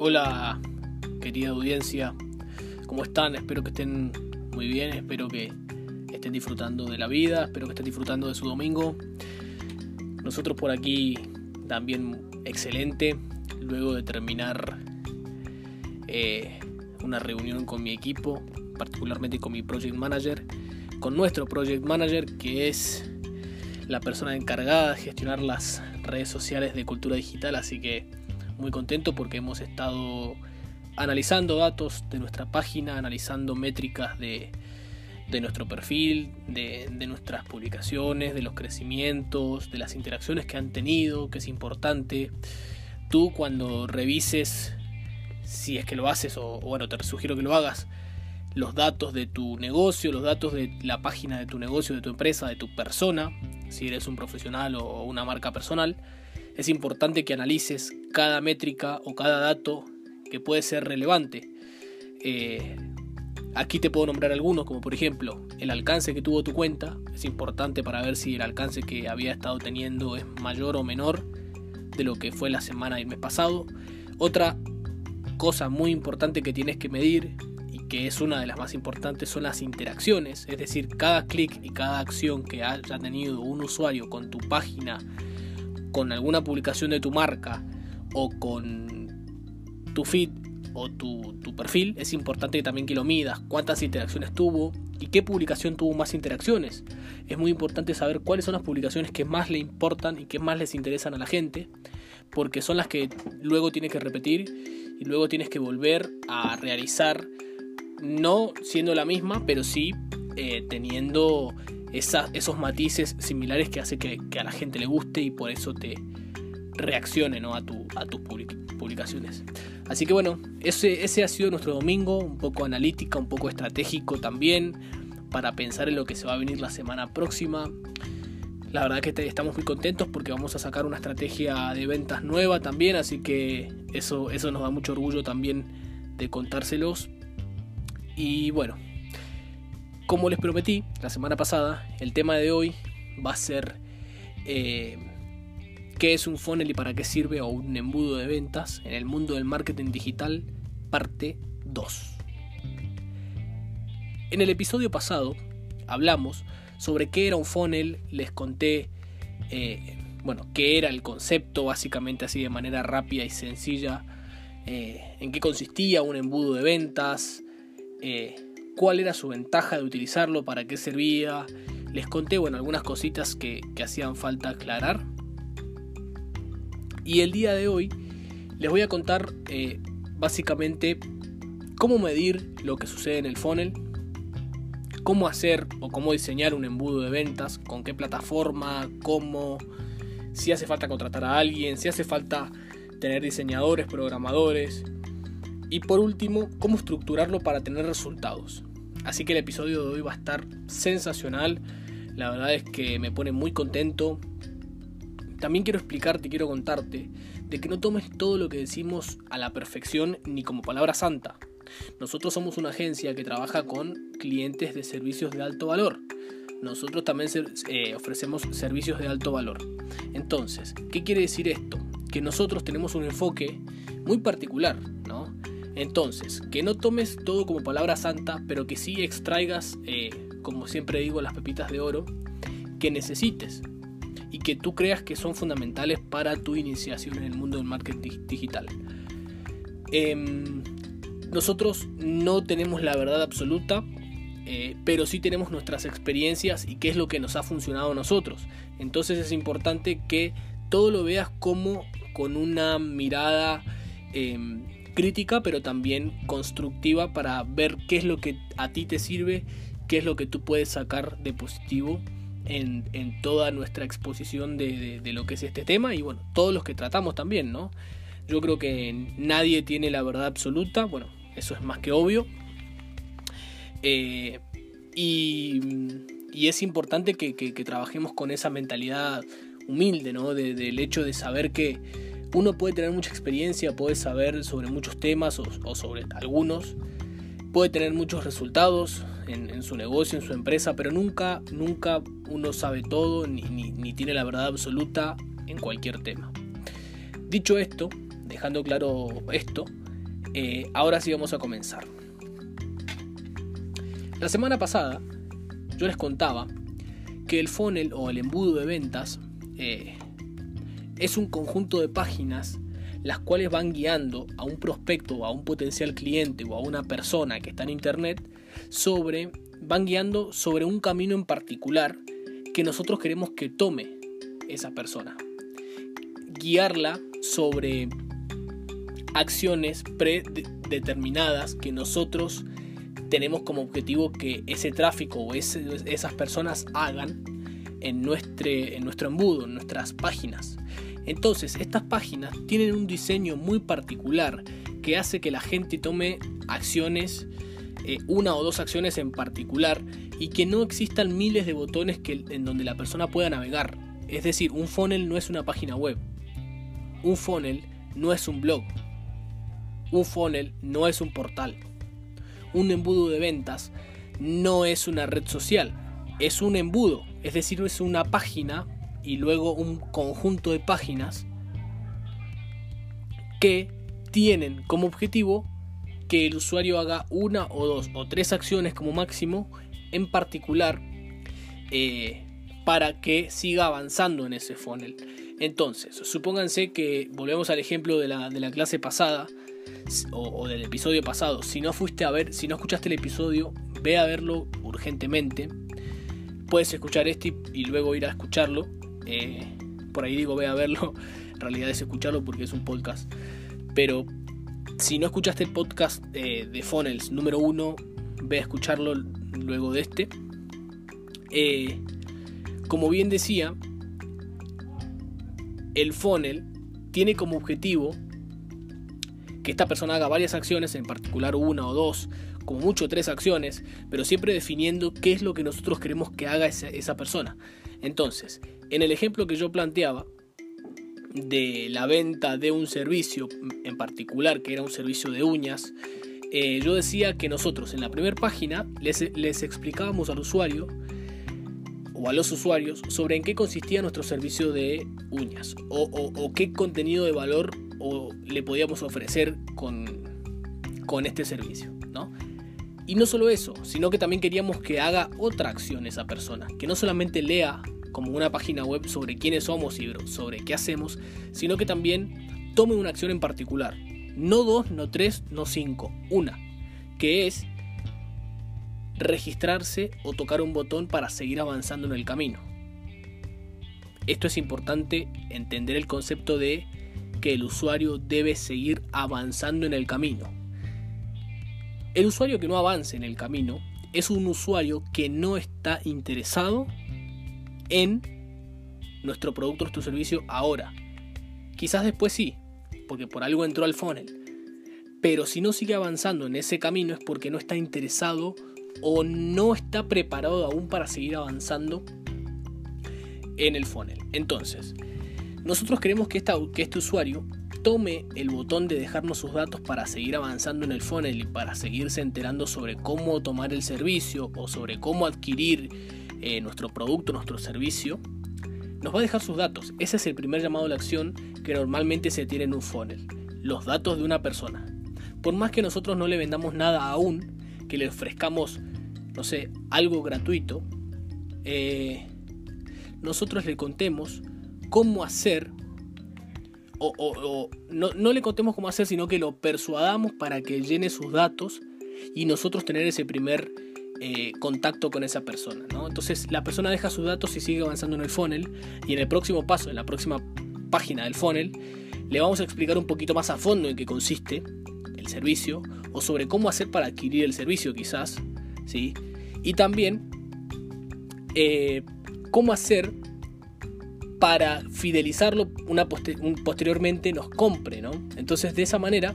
Hola, querida audiencia, ¿cómo están? Espero que estén muy bien, espero que estén disfrutando de la vida, espero que estén disfrutando de su domingo. Nosotros por aquí también excelente, luego de terminar eh, una reunión con mi equipo, particularmente con mi project manager, con nuestro project manager que es la persona encargada de gestionar las redes sociales de cultura digital, así que muy contento porque hemos estado analizando datos de nuestra página, analizando métricas de, nuestro perfil, de, nuestras publicaciones, de los crecimientos, de las interacciones que han tenido, que es importante. Tú cuando revises, si es que lo haces, o, bueno, te sugiero que lo hagas, los datos de tu negocio, los datos de la página de tu negocio, de tu empresa, de tu persona, si eres un profesional o una marca personal, es importante que analices cada métrica o cada dato que puede ser relevante. Eh, aquí te puedo nombrar algunos, como por ejemplo el alcance que tuvo tu cuenta. Es importante para ver si el alcance que había estado teniendo es mayor o menor de lo que fue la semana y el mes pasado. Otra cosa muy importante que tienes que medir y que es una de las más importantes son las interacciones, es decir, cada clic y cada acción que haya tenido un usuario con tu página con alguna publicación de tu marca o con tu feed o tu, perfil, es importante también que lo midas, cuántas interacciones tuvo y qué publicación tuvo más interacciones. Es muy importante saber cuáles son las publicaciones que más le importan y que más les interesan a la gente, porque son las que luego tienes que repetir y luego tienes que volver a realizar, no siendo la misma, pero sí eh, teniendo esos matices similares que hace que, a la gente le guste y por eso te reaccione a, tu, a tus publicaciones. Así que bueno, ese, ha sido nuestro domingo, un poco analítica, un poco estratégico también, para pensar en lo que se va a venir la semana próxima. La verdad que estamos muy contentos porque vamos a sacar una estrategia de ventas nueva también, así que eso, eso nos da mucho orgullo también de contárselos. Y bueno, como les prometí la semana pasada, el tema de hoy va a ser eh, qué es un funnel y para qué sirve o un embudo de ventas en el mundo del marketing digital, parte 2. En el episodio pasado hablamos sobre qué era un funnel, les conté, eh, bueno, qué era el concepto, básicamente así de manera rápida y sencilla, eh, en qué consistía un embudo de ventas, cuál era su ventaja de utilizarlo, para qué servía. Les conté, bueno, algunas cositas que, hacían falta aclarar. Y el día de hoy les voy a contar eh, básicamente cómo medir lo que sucede en el funnel, cómo hacer o cómo diseñar un embudo de ventas, con qué plataforma, cómo, si hace falta contratar a alguien, si hace falta tener diseñadores, programadores. Y por último, cómo estructurarlo para tener resultados. Así que el episodio de hoy va a estar sensacional. La verdad es que me pone muy contento. También quiero explicarte, quiero contarte, de que no tomes todo lo que decimos a la perfección ni como palabra santa. Nosotros somos una agencia que trabaja con clientes de servicios de alto valor. Nosotros también eh, ofrecemos servicios de alto valor. Entonces, ¿qué quiere decir esto? Que nosotros tenemos un enfoque muy particular, ¿no? Entonces, que no tomes todo como palabra santa, pero que sí extraigas, eh, como siempre digo, las pepitas de oro que necesites y que tú creas que son fundamentales para tu iniciación en el mundo del marketing digital. Em, nosotros no tenemos la verdad absoluta, eh, pero sí tenemos nuestras experiencias y qué es lo que nos ha funcionado a nosotros. Entonces es importante que todo lo veas como con una mirada em, crítica, pero también constructiva para ver qué es lo que a ti te sirve, qué es lo que tú puedes sacar de positivo en, toda nuestra exposición de, lo que es este tema y bueno, todos los que tratamos también, ¿no? Yo creo que nadie tiene la verdad absoluta, bueno, eso es más que obvio. Eh, y, es importante que, trabajemos con esa mentalidad humilde, ¿no? del hecho de saber que uno puede tener mucha experiencia, puede saber sobre muchos temas o, sobre algunos, puede tener muchos resultados en, su negocio, en su empresa, pero nunca, nunca uno sabe todo ni, tiene la verdad absoluta en cualquier tema. Dicho esto, dejando claro esto, Eh, ahora sí vamos a comenzar. La semana pasada yo les contaba que el funnel o el embudo de ventas eh, es un conjunto de páginas las cuales van guiando a un prospecto o a un potencial cliente o a una persona que está en internet sobre van guiando sobre un camino en particular que nosotros queremos que tome esa persona. Guiarla sobre acciones predeterminadas que nosotros tenemos como objetivo que ese tráfico o esas personas hagan en nuestro, en nuestro embudo, en nuestras páginas. Entonces, estas páginas tienen un diseño muy particular que hace que la gente tome acciones, eh, una o dos acciones en particular, y que no existan miles de botones que, en donde la persona pueda navegar. Es decir, un funnel no es una página web. Un funnel no es un blog. Un funnel no es un portal. Un embudo de ventas no es una red social. Es un embudo. Es decir, es una página y luego un conjunto de páginas que tienen como objetivo que el usuario haga una o dos o tres acciones como máximo en particular eh, para que siga avanzando en ese funnel. Entonces, supónganse que volvemos al ejemplo de la, de la clase pasada o, o, del episodio pasado. Si no fuiste a ver, si no escuchaste el episodio, ve a verlo urgentemente. Puedes escuchar este y luego ir a escucharlo. Eh, por ahí digo, ve a verlo. En realidad es escucharlo porque es un podcast. Pero si no escuchaste el podcast eh, de Funnels número uno, ve a escucharlo luego de este. Eh, como bien decía, el funnel tiene como objetivo que esta persona haga varias acciones, en particular una o dos, como mucho tres acciones, pero siempre definiendo qué es lo que nosotros queremos que haga esa, esa persona. Entonces, en el ejemplo que yo planteaba de la venta de un servicio en particular, que era un servicio de uñas, eh, yo decía que nosotros en la primera página les, explicábamos al usuario o a los usuarios sobre en qué consistía nuestro servicio de uñas o, qué contenido de valor le podíamos ofrecer con, con este servicio. ¿no? Y no solo eso, sino que también queríamos que haga otra acción esa persona, que no solamente lea como una página web sobre quiénes somos y sobre qué hacemos, sino que también tome una acción en particular. No dos, no tres, no cinco, una, que es registrarse o tocar un botón para seguir avanzando en el camino. Esto es importante entender el concepto de que el usuario debe seguir avanzando en el camino. El usuario que no avance en el camino es un usuario que no está interesado en nuestro producto, nuestro servicio ahora. Quizás después sí, porque por algo entró al funnel. Pero si no sigue avanzando en ese camino es porque no está interesado o no está preparado aún para seguir avanzando en el funnel. Entonces, nosotros queremos que, que este usuario tome el botón de dejarnos sus datos para seguir avanzando en el funnel y para seguirse enterando sobre cómo tomar el servicio o sobre cómo adquirir eh, nuestro producto, nuestro servicio, nos va a dejar sus datos. Ese es el primer llamado a la acción que normalmente se tiene en un funnel. Los datos de una persona. Por más que nosotros no le vendamos nada aún, que le ofrezcamos, no sé, algo gratuito, eh, nosotros le contemos cómo hacer, o, no, le contemos cómo hacer, sino que lo persuadamos para que llene sus datos y nosotros tener ese primer eh, contacto con esa persona. ¿no? Entonces la persona deja sus datos y sigue avanzando en el funnel y en el próximo paso, en la próxima página del funnel, le vamos a explicar un poquito más a fondo en qué consiste el servicio o sobre cómo hacer para adquirir el servicio quizás. ¿sí? Y también eh, cómo hacer para fidelizarlo una posteriormente nos compre, ¿no? Entonces de esa manera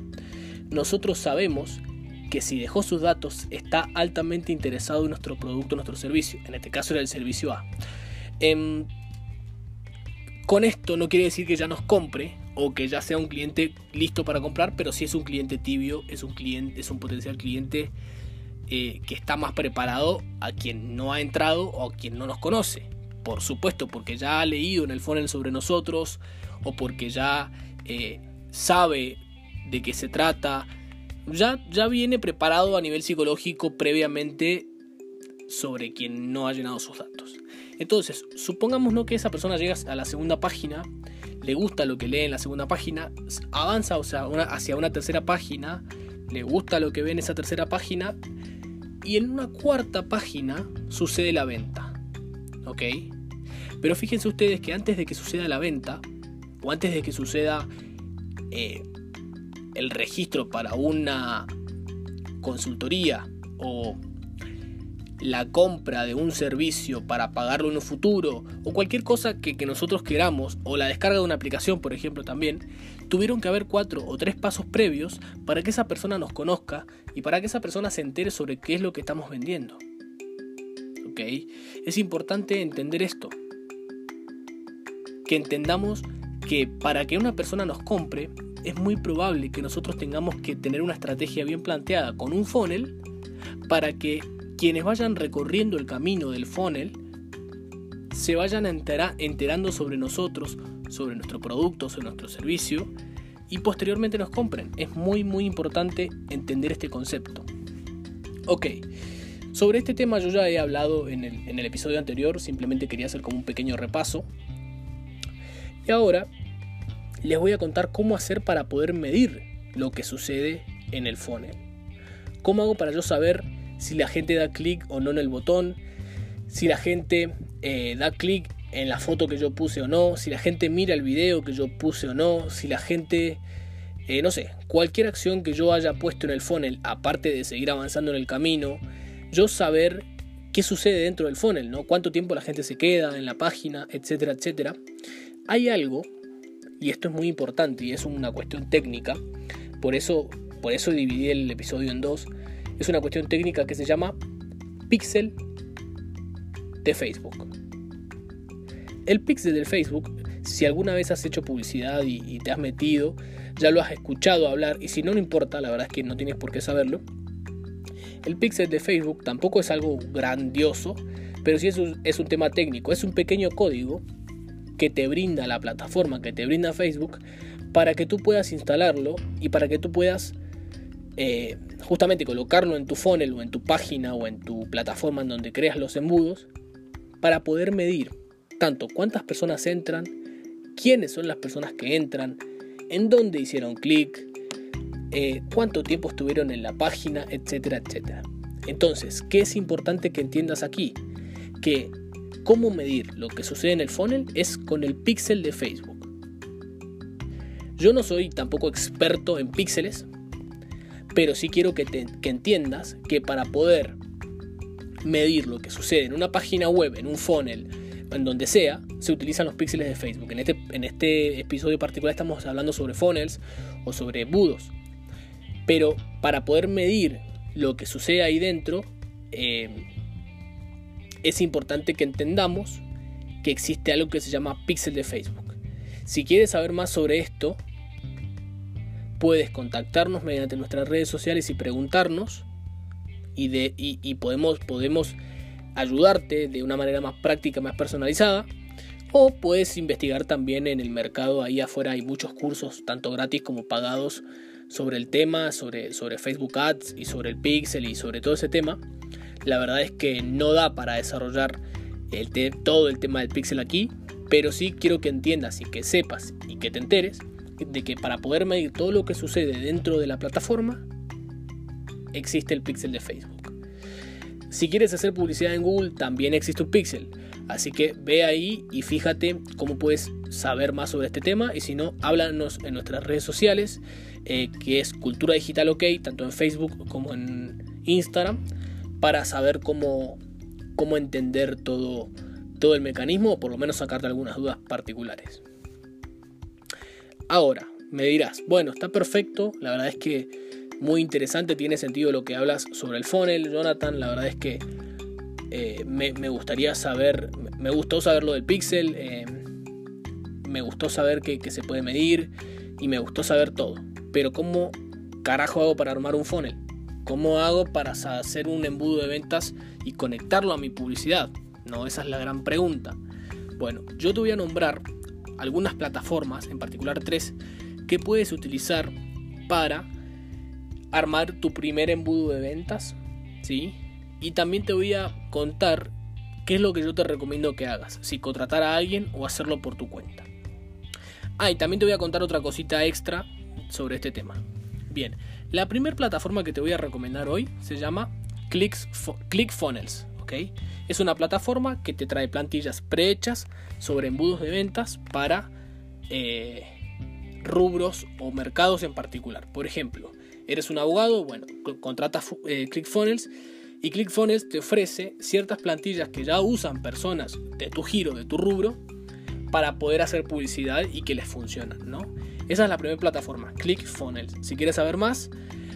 nosotros sabemos que si dejó sus datos está altamente interesado en nuestro producto, nuestro servicio. En este caso era el servicio A. Em, con esto no quiere decir que ya nos compre o que ya sea un cliente listo para comprar, pero si es un cliente tibio, es un cliente, es un potencial cliente eh, que está más preparado a quien no ha entrado o a quien no nos conoce. Por supuesto, porque ya ha leído en el funnel sobre nosotros o porque ya eh, sabe de qué se trata, ya, ya viene preparado a nivel psicológico previamente sobre quien no ha llenado sus datos. Entonces, supongamos ¿no? que esa persona llega a la segunda página, le gusta lo que lee en la segunda página, avanza o sea, hacia una tercera página, le gusta lo que ve en esa tercera página, y en una cuarta página sucede la venta. ¿Ok? Pero fíjense ustedes que antes de que suceda la venta, o antes de que suceda eh, el registro para una consultoría o la compra de un servicio para pagarlo en un futuro o cualquier cosa que, nosotros queramos o la descarga de una aplicación por ejemplo también tuvieron que haber cuatro o tres pasos previos para que esa persona nos conozca y para que esa persona se entere sobre qué es lo que estamos vendiendo es importante entender esto que entendamos que para que una persona nos compre es muy probable que nosotros tengamos que tener una estrategia bien planteada con un funnel para que quienes vayan recorriendo el camino del funnel se vayan enterando sobre nosotros, sobre nuestro producto, sobre nuestro servicio y posteriormente nos compren. Es muy muy importante entender este concepto. Ok, sobre este tema yo ya he hablado en el, episodio anterior, simplemente quería hacer como un pequeño repaso. Y ahora les voy a contar cómo hacer para poder medir lo que sucede en el funnel. ¿Cómo hago para yo saber si la gente da clic o no en el botón? Si la gente eh, da clic en la foto que yo puse o no, si la gente mira el video que yo puse o no, si la gente, eh, no sé, cualquier acción que yo haya puesto en el funnel, aparte de seguir avanzando en el camino, yo saber qué sucede dentro del funnel, ¿no? Cuánto tiempo la gente se queda en la página, etcétera, etcétera. Hay algo y esto es muy importante y es una cuestión técnica, por eso, por eso dividí el episodio en dos, es una cuestión técnica que se llama pixel de Facebook. El pixel del Facebook, si alguna vez has hecho publicidad y, te has metido, ya lo has escuchado hablar y si no, no importa, la verdad es que no tienes por qué saberlo. El pixel de Facebook tampoco es algo grandioso, pero sí es un tema técnico, es un pequeño código que te brinda la plataforma, que te brinda Facebook, para que tú puedas instalarlo y para que tú puedas eh, justamente colocarlo en tu funnel o en tu página o en tu plataforma en donde creas los embudos, para poder medir tanto cuántas personas entran, quiénes son las personas que entran, en dónde hicieron clic, eh, cuánto tiempo estuvieron en la página, etcétera, etcétera. Entonces, ¿qué es importante que entiendas aquí? Que cómo medir lo que sucede en el funnel es con el pixel de Facebook. Yo no soy tampoco experto en píxeles, pero sí quiero que, entiendas que para poder medir lo que sucede en una página web, en un funnel, en donde sea, se utilizan los píxeles de Facebook. En este, en este episodio particular estamos hablando sobre funnels o sobre budos. Pero para poder medir lo que sucede ahí dentro, eh, es importante que entendamos que existe algo que se llama pixel de Facebook. Si quieres saber más sobre esto, puedes contactarnos mediante nuestras redes sociales y preguntarnos y, y, podemos, podemos ayudarte de una manera más práctica, más personalizada. O puedes investigar también en el mercado, ahí afuera hay muchos cursos, tanto gratis como pagados, sobre el tema, sobre, sobre Facebook Ads y sobre el Pixel y sobre todo ese tema la verdad es que no da para desarrollar el todo el tema del pixel aquí, pero sí quiero que entiendas y que sepas y que te enteres de que para poder medir todo lo que sucede dentro de la plataforma, existe el pixel de Facebook. Si quieres hacer publicidad en Google, también existe un pixel. Así que ve ahí y fíjate cómo puedes saber más sobre este tema. Y si no, háblanos en nuestras redes sociales, eh, que es Cultura Digital OK, tanto en Facebook como en Instagram para saber cómo, cómo entender todo, todo el mecanismo o por lo menos sacarte algunas dudas particulares. Ahora, me dirás, bueno, está perfecto, la verdad es que muy interesante, tiene sentido lo que hablas sobre el funnel, Jonathan, la verdad es que eh, me, gustaría saber, me gustó saber lo del pixel, eh, me gustó saber que, que, se puede medir y me gustó saber todo, pero ¿cómo carajo hago para armar un funnel? ¿Cómo hago para hacer un embudo de ventas y conectarlo a mi publicidad? No, esa es la gran pregunta. Bueno, yo te voy a nombrar algunas plataformas, en particular tres, que puedes utilizar para armar tu primer embudo de ventas, ¿sí? Y también te voy a contar qué es lo que yo te recomiendo que hagas, si contratar a alguien o hacerlo por tu cuenta. Ah, y también te voy a contar otra cosita extra sobre este tema. Bien, la primera plataforma que te voy a recomendar hoy se llama ClickFunnels. ¿ok? Es una plataforma que te trae plantillas prehechas sobre embudos de ventas para eh, rubros o mercados en particular. Por ejemplo, eres un abogado, bueno, contratas eh, ClickFunnels y ClickFunnels te ofrece ciertas plantillas que ya usan personas de tu giro, de tu rubro, para poder hacer publicidad y que les funcionan, ¿no? Esa es la primera plataforma, ClickFunnels. Si quieres saber más,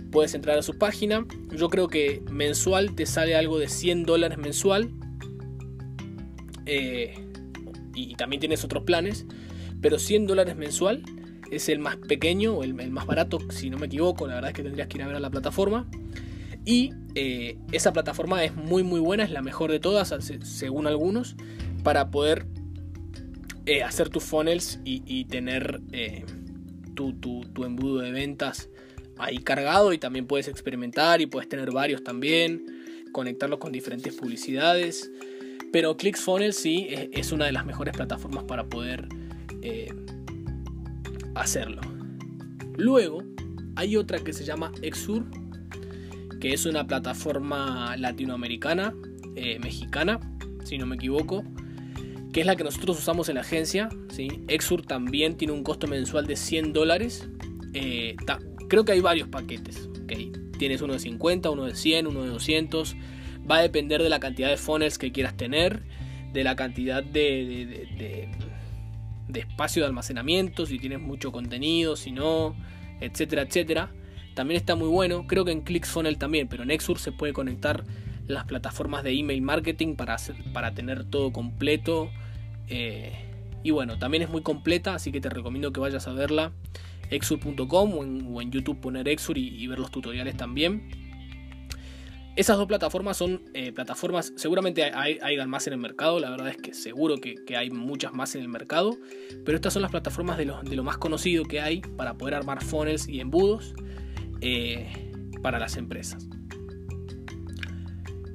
puedes entrar a su página. Yo creo que mensual te sale algo de 100 dólares mensual. Eh, y también tienes otros planes. Pero 100 dólares mensual es el más pequeño o el, más barato, si no me equivoco. La verdad es que tendrías que ir a ver a la plataforma. Y eh, esa plataforma es muy muy buena, es la mejor de todas, según algunos, para poder eh, hacer tus funnels y, tener tu, embudo de ventas ahí cargado y también puedes experimentar y puedes tener varios también, conectarlos con diferentes publicidades. Pero ClickFunnels sí es, una de las mejores plataformas para poder eh, hacerlo. Luego hay otra que se llama Exur, que es una plataforma latinoamericana, eh, mexicana, si no me equivoco, que es la que nosotros usamos en la agencia. ¿sí? Exur también tiene un costo mensual de 100 dólares. Eh, creo que hay varios paquetes. ¿okay? Tienes uno de 50, uno de 100, uno de 200. Va a depender de la cantidad de funnels que quieras tener, de la cantidad de, de, de espacio de almacenamiento, si tienes mucho contenido, si no, etcétera, etcétera. También está muy bueno, creo que en ClickFunnels también, pero en Exur se puede conectar las plataformas de email marketing para, para tener todo completo eh, y bueno, también es muy completa, así que te recomiendo que vayas a verla. Exur.com o, en, YouTube poner Exur y, ver los tutoriales también. Esas dos plataformas son eh, plataformas, seguramente hay, hay, más en el mercado, la verdad es que seguro que, hay muchas más en el mercado, pero estas son las plataformas de lo, de lo más conocido que hay para poder armar funnels y embudos eh, para las empresas.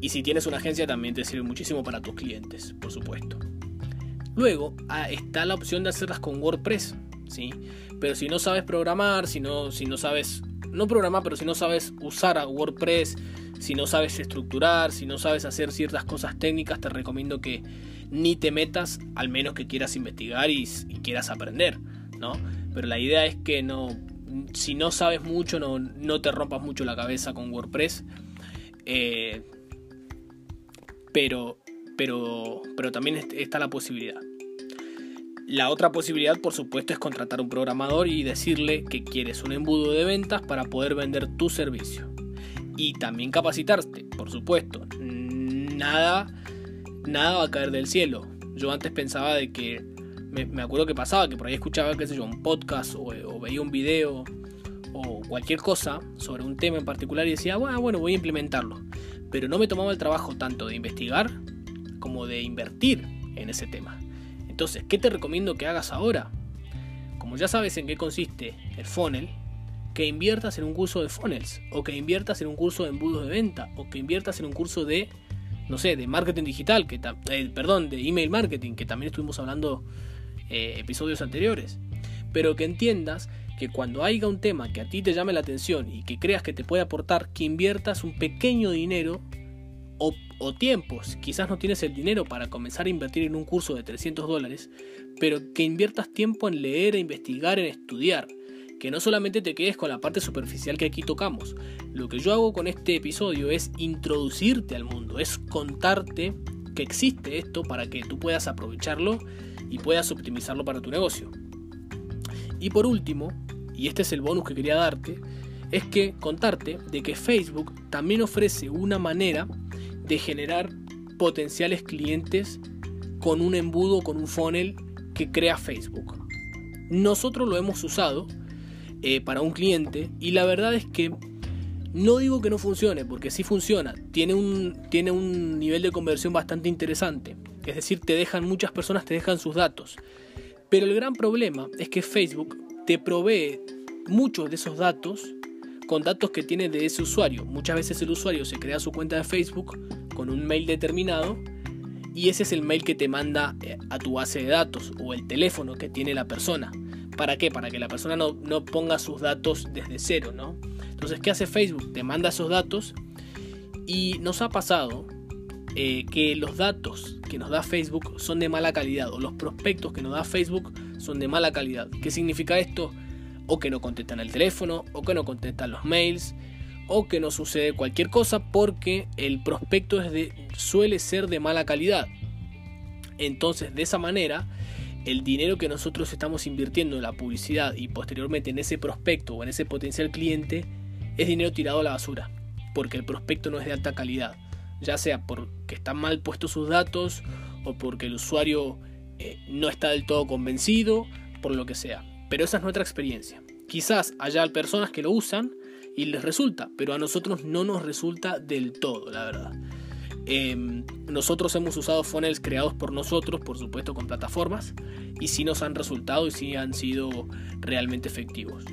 Y si tienes una agencia también te sirve muchísimo para tus clientes, por supuesto. Luego ah, está la opción de hacerlas con WordPress, ¿sí? Pero si no sabes programar, si no, si no sabes, no programar, pero si no sabes usar a WordPress, si no sabes estructurar, si no sabes hacer ciertas cosas técnicas, te recomiendo que ni te metas, al menos que quieras investigar y, quieras aprender, ¿no? Pero la idea es que no, si no sabes mucho, no, no te rompas mucho la cabeza con WordPress. Eh, pero pero, pero también está la posibilidad. La otra posibilidad, por supuesto, es contratar un programador y decirle que quieres un embudo de ventas para poder vender tu servicio. Y también capacitarte, por supuesto. Nada, nada va a caer del cielo. Yo antes pensaba de que, me, acuerdo que pasaba, que por ahí escuchaba, qué sé yo, un podcast o, veía un video o cualquier cosa sobre un tema en particular y decía, bueno, bueno, voy a implementarlo. Pero no me tomaba el trabajo tanto de investigar como de invertir en ese tema. Entonces, ¿qué te recomiendo que hagas ahora? Como ya sabes en qué consiste el funnel, que inviertas en un curso de funnels, o que inviertas en un curso de embudos de venta, o que inviertas en un curso de, no sé, de marketing digital, que eh, perdón, de email marketing, que también estuvimos hablando eh, episodios anteriores. Pero que entiendas que cuando haya un tema que a ti te llame la atención y que creas que te puede aportar, que inviertas un pequeño dinero o, tiempos. Quizás no tienes el dinero para comenzar a invertir en un curso de 300 dólares, pero que inviertas tiempo en leer, e investigar, en estudiar. Que no solamente te quedes con la parte superficial que aquí tocamos. Lo que yo hago con este episodio es introducirte al mundo, es contarte que existe esto para que tú puedas aprovecharlo y puedas optimizarlo para tu negocio. Y por último, y este es el bonus que quería darte, es que contarte de que Facebook también ofrece una manera de generar potenciales clientes con un embudo, con un funnel que crea Facebook. Nosotros lo hemos usado eh, para un cliente y la verdad es que no digo que no funcione, porque sí funciona. Tiene un, tiene un nivel de conversión bastante interesante. Es decir, te dejan, muchas personas te dejan sus datos. Pero el gran problema es que Facebook te provee muchos de esos datos con datos que tiene de ese usuario. Muchas veces el usuario se crea su cuenta de Facebook con un mail determinado y ese es el mail que te manda eh, a tu base de datos o el teléfono que tiene la persona. ¿Para qué? Para que la persona no, no ponga sus datos desde cero, ¿no? Entonces, ¿qué hace Facebook? Te manda esos datos y nos ha pasado eh, que los datos que nos da Facebook son de mala calidad o los prospectos que nos da Facebook son de mala calidad. ¿Qué significa esto? O que no contestan el teléfono, o que no contestan los mails, o que no sucede cualquier cosa porque el prospecto suele ser de mala calidad. Entonces, de esa manera, el dinero que nosotros estamos invirtiendo en la publicidad y posteriormente en ese prospecto o en ese potencial cliente es dinero tirado a la basura, porque el prospecto no es de alta calidad ya sea están mal puestos sus datos o porque el usuario eh, no está del todo convencido, por lo que sea. Pero esa es nuestra experiencia. Quizás haya personas que lo usan y les resulta, pero a nosotros no nos resulta del todo, la verdad. Em, nosotros hemos usado funnels creados por nosotros, por supuesto con plataformas, y sí nos han resultado y sí han sido realmente efectivos.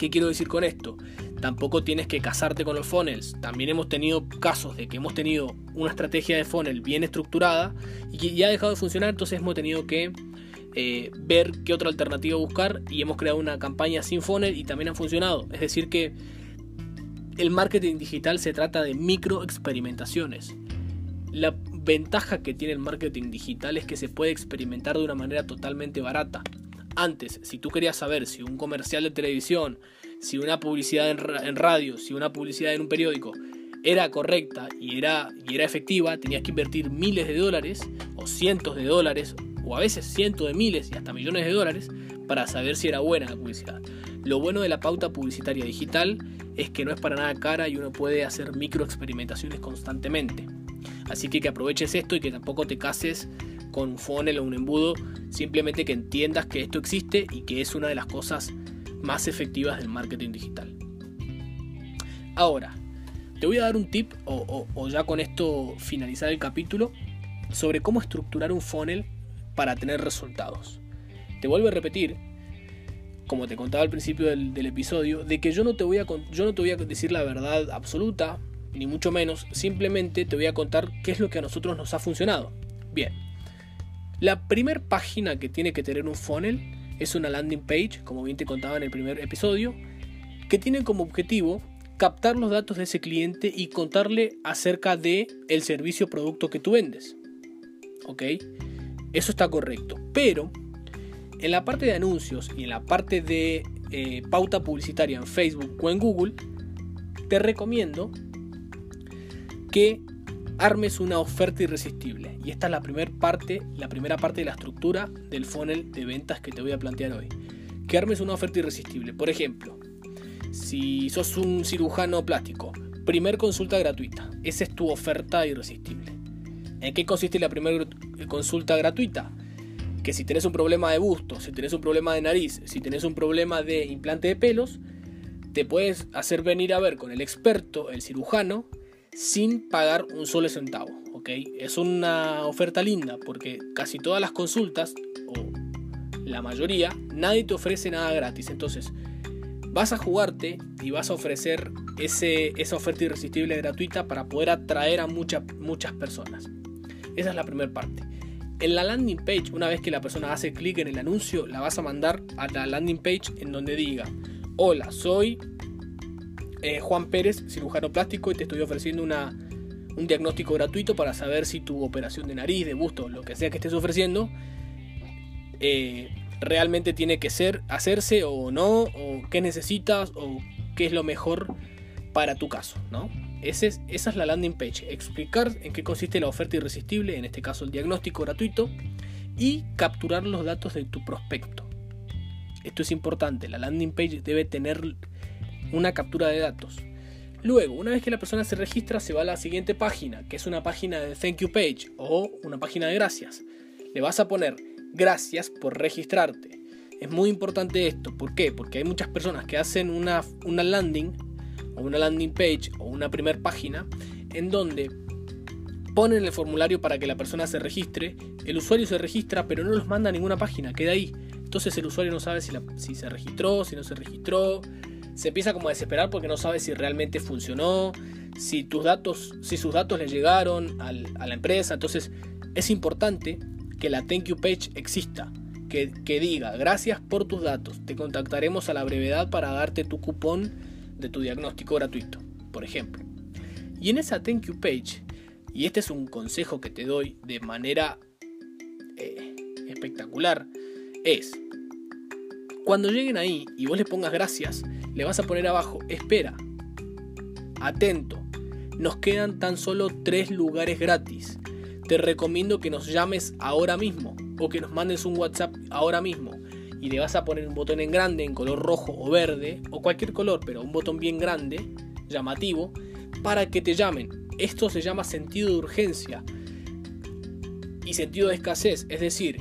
¿Qué quiero decir con esto? Tampoco tienes que casarte con los funnels. También hemos tenido casos de que hemos tenido una estrategia de funnel bien estructurada y ya ha dejado de funcionar, entonces hemos tenido que eh, ver qué otra alternativa buscar y hemos creado una campaña sin funnel y también ha funcionado. Es decir que el marketing digital se trata de micro experimentaciones. La ventaja que tiene el marketing digital es que se puede experimentar de una manera totalmente barata. Antes, si tú querías saber si un comercial de televisión si una publicidad en, radio, si una publicidad en un periódico era correcta y era, y era efectiva, tenías que invertir miles de dólares o cientos de dólares o a veces cientos de miles y hasta millones de dólares para saber si era buena la publicidad. Lo bueno de la pauta publicitaria digital es que no es para nada cara y uno puede hacer micro experimentaciones constantemente. Así que que aproveches esto y que tampoco te cases con un funnel o un embudo, simplemente que entiendas que esto existe y que es una de las cosas más efectivas del marketing digital. Ahora, te voy a dar un tip, o, ya con esto finalizar el capítulo, sobre cómo estructurar un funnel para tener resultados. Te vuelvo a repetir, como te contaba al principio del, episodio, de que yo no, te voy a, yo no te voy a decir la verdad absoluta, ni mucho menos, simplemente te voy a contar qué es lo que a nosotros nos ha funcionado. Bien, la primera página que tiene que tener un funnel es una landing page, como bien te contaba en el primer episodio, que tiene como objetivo captar los datos de ese cliente y contarle acerca de el servicio o producto que tú vendes. ¿Ok? Eso está correcto. Pero en la parte de anuncios y en la parte de eh, pauta publicitaria en Facebook o en Google, te recomiendo que armes una oferta irresistible. Y esta es la primera parte, la primera parte de la estructura del funnel de ventas que te voy a plantear hoy. Que armes una oferta irresistible. Por ejemplo, si sos un cirujano plástico, primer consulta gratuita. Esa es tu oferta irresistible. ¿En qué consiste la primera consulta gratuita? Que si tenés un problema de busto, si tenés un problema de nariz, si tenés un problema de implante de pelos, te puedes hacer venir a ver con el experto, el cirujano, sin pagar un solo centavo. ¿ok? Es una oferta linda porque casi todas las consultas, o la mayoría, nadie te ofrece nada gratis. Entonces, vas a jugarte y vas a ofrecer ese, esa oferta irresistible gratuita para poder atraer a muchas muchas personas. Esa es la primera parte. En la landing page, una vez que la persona hace clic en el anuncio, la vas a mandar a la landing page en donde diga, hola, soy eh, Juan Pérez, cirujano plástico, y te estoy ofreciendo una, un diagnóstico gratuito para saber si tu operación de nariz, de busto, lo que sea que estés ofreciendo, eh, realmente tiene que ser, hacerse o no, o qué necesitas, o qué es lo mejor para tu caso, ¿no? esa es la landing page, explicar en qué consiste la oferta irresistible, en este caso el diagnóstico gratuito, y capturar los datos de tu prospecto. Esto es importante, la landing page debe tener una captura de datos. Luego, una vez que la persona se registra, se va a la siguiente página, que es una página de thank you page o una página de gracias. Le vas a poner gracias por registrarte. Es muy importante esto, ¿por qué? Porque hay muchas personas que hacen una, una landing o una landing page o una primer página en donde ponen el formulario para que la persona se registre, el usuario se registra pero no los manda a ninguna página, queda ahí. Entonces el usuario no sabe si, si se registró, si no se registró, se empieza como a desesperar porque no sabe si realmente funcionó, si tus datos, si sus datos le llegaron a la empresa. Entonces es importante que la thank you page exista. Que, diga, gracias por tus datos, te contactaremos a la brevedad para darte tu cupón de tu diagnóstico gratuito, por ejemplo. Y en esa thank you page, y este es un consejo que te doy de manera eh, espectacular, es, cuando lleguen ahí y vos le pongas gracias, le vas a poner abajo, espera, atento, nos quedan tan solo tres lugares gratis. Te recomiendo que nos llames ahora mismo o que nos mandes un WhatsApp ahora mismo. Y le vas a poner un botón en grande, en color rojo o verde, o cualquier color, pero un botón bien grande, llamativo, para que te llamen. Esto se llama sentido de urgencia y sentido de escasez, es decir,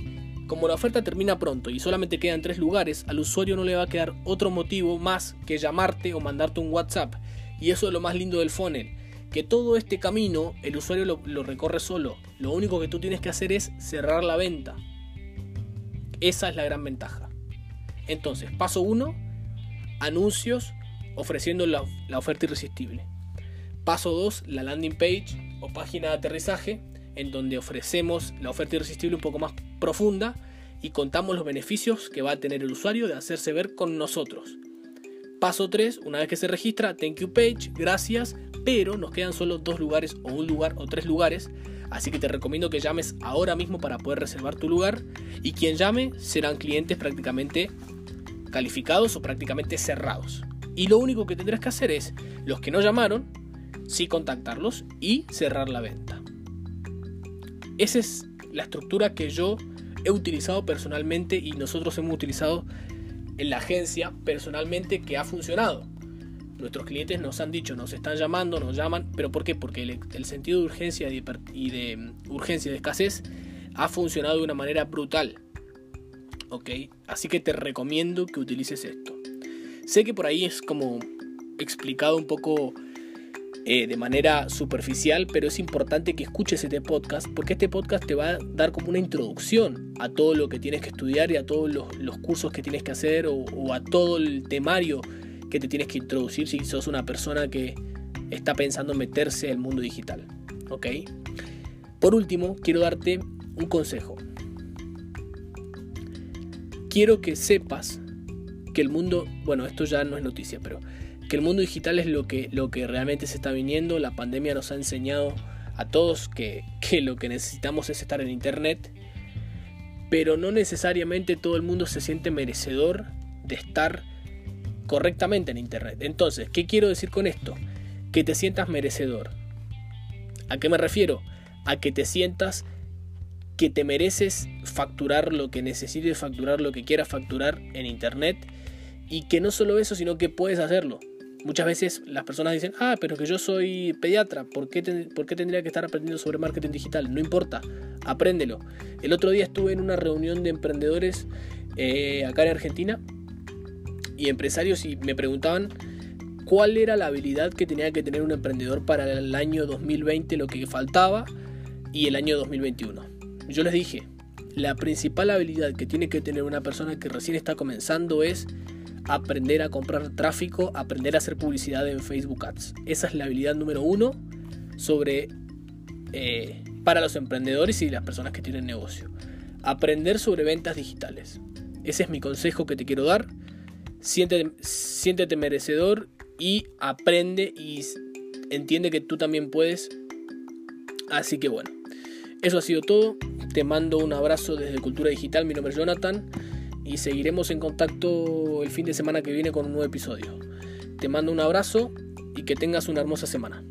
como la oferta termina pronto y solamente quedan tres lugares, al usuario no le va a quedar otro motivo más que llamarte o mandarte un WhatsApp. Y eso es lo más lindo del funnel, que todo este camino el usuario lo, recorre solo. Lo único que tú tienes que hacer es cerrar la venta. Esa es la gran ventaja. Entonces, paso 1, anuncios ofreciendo la, la oferta irresistible. Paso 2, la landing page o página de aterrizaje en donde ofrecemos la oferta irresistible un poco más profunda y contamos los beneficios que va a tener el usuario de hacerse ver con nosotros. Paso 3, una vez que se registra, thank you page, gracias, pero nos quedan solo dos lugares o un lugar o tres lugares, así que te recomiendo que llames ahora mismo para poder reservar tu lugar y quien llame serán clientes prácticamente calificados o prácticamente cerrados. Y lo único que tendrás que hacer es, los que no llamaron, sí contactarlos y cerrar la venta. Esa es la estructura que yo he utilizado personalmente y nosotros hemos utilizado en la agencia personalmente que ha funcionado. Nuestros clientes nos han dicho, nos están llamando, nos llaman, pero ¿por qué? Porque el, sentido de urgencia y de, mm, urgencia de escasez ha funcionado de una manera brutal. ¿Ok? Así que te recomiendo que utilices esto. Sé que por ahí es como explicado un poco eh, de manera superficial, pero es importante que escuches este podcast porque este podcast te va a dar como una introducción a todo lo que tienes que estudiar y a todos los, cursos que tienes que hacer o, a todo el temario que te tienes que introducir si sos una persona que está pensando meterse al mundo digital. ¿Ok? Por último, quiero darte un consejo. Quiero que sepas que el mundo, bueno, esto ya no es noticia, pero que el mundo digital es lo que, lo que realmente se está viniendo. La pandemia nos ha enseñado a todos que, que lo que necesitamos es estar en Internet, pero no necesariamente todo el mundo se siente merecedor de estar correctamente en Internet. Entonces, ¿qué quiero decir con esto? Que te sientas merecedor. ¿A qué me refiero? A que te sientas que te mereces facturar lo que necesites facturar, lo que quieras facturar en Internet. Y que no solo eso, sino que puedes hacerlo. Muchas veces las personas dicen, ah, pero que yo soy pediatra, ¿por qué, ¿por qué tendría que estar aprendiendo sobre marketing digital? No importa, apréndelo. El otro día estuve en una reunión de emprendedores eh, acá en Argentina y empresarios y me preguntaban cuál era la habilidad que tenía que tener un emprendedor para el año 2020, lo que faltaba, y el año 2021. Yo les dije, la principal habilidad que tiene que tener una persona que recién está comenzando es aprender a comprar tráfico, aprender a hacer publicidad en Facebook Ads. Esa es la habilidad número uno sobre, eh, para los emprendedores y las personas que tienen negocio. Aprender sobre ventas digitales. Ese es mi consejo que te quiero dar. Siéntete, siéntete merecedor y aprende y entiende que tú también puedes. Así que bueno, eso ha sido todo. Te mando un abrazo desde Cultura Digital. Mi nombre es Jonathan y seguiremos en contacto el fin de semana que viene con un nuevo episodio. Te mando un abrazo y que tengas una hermosa semana.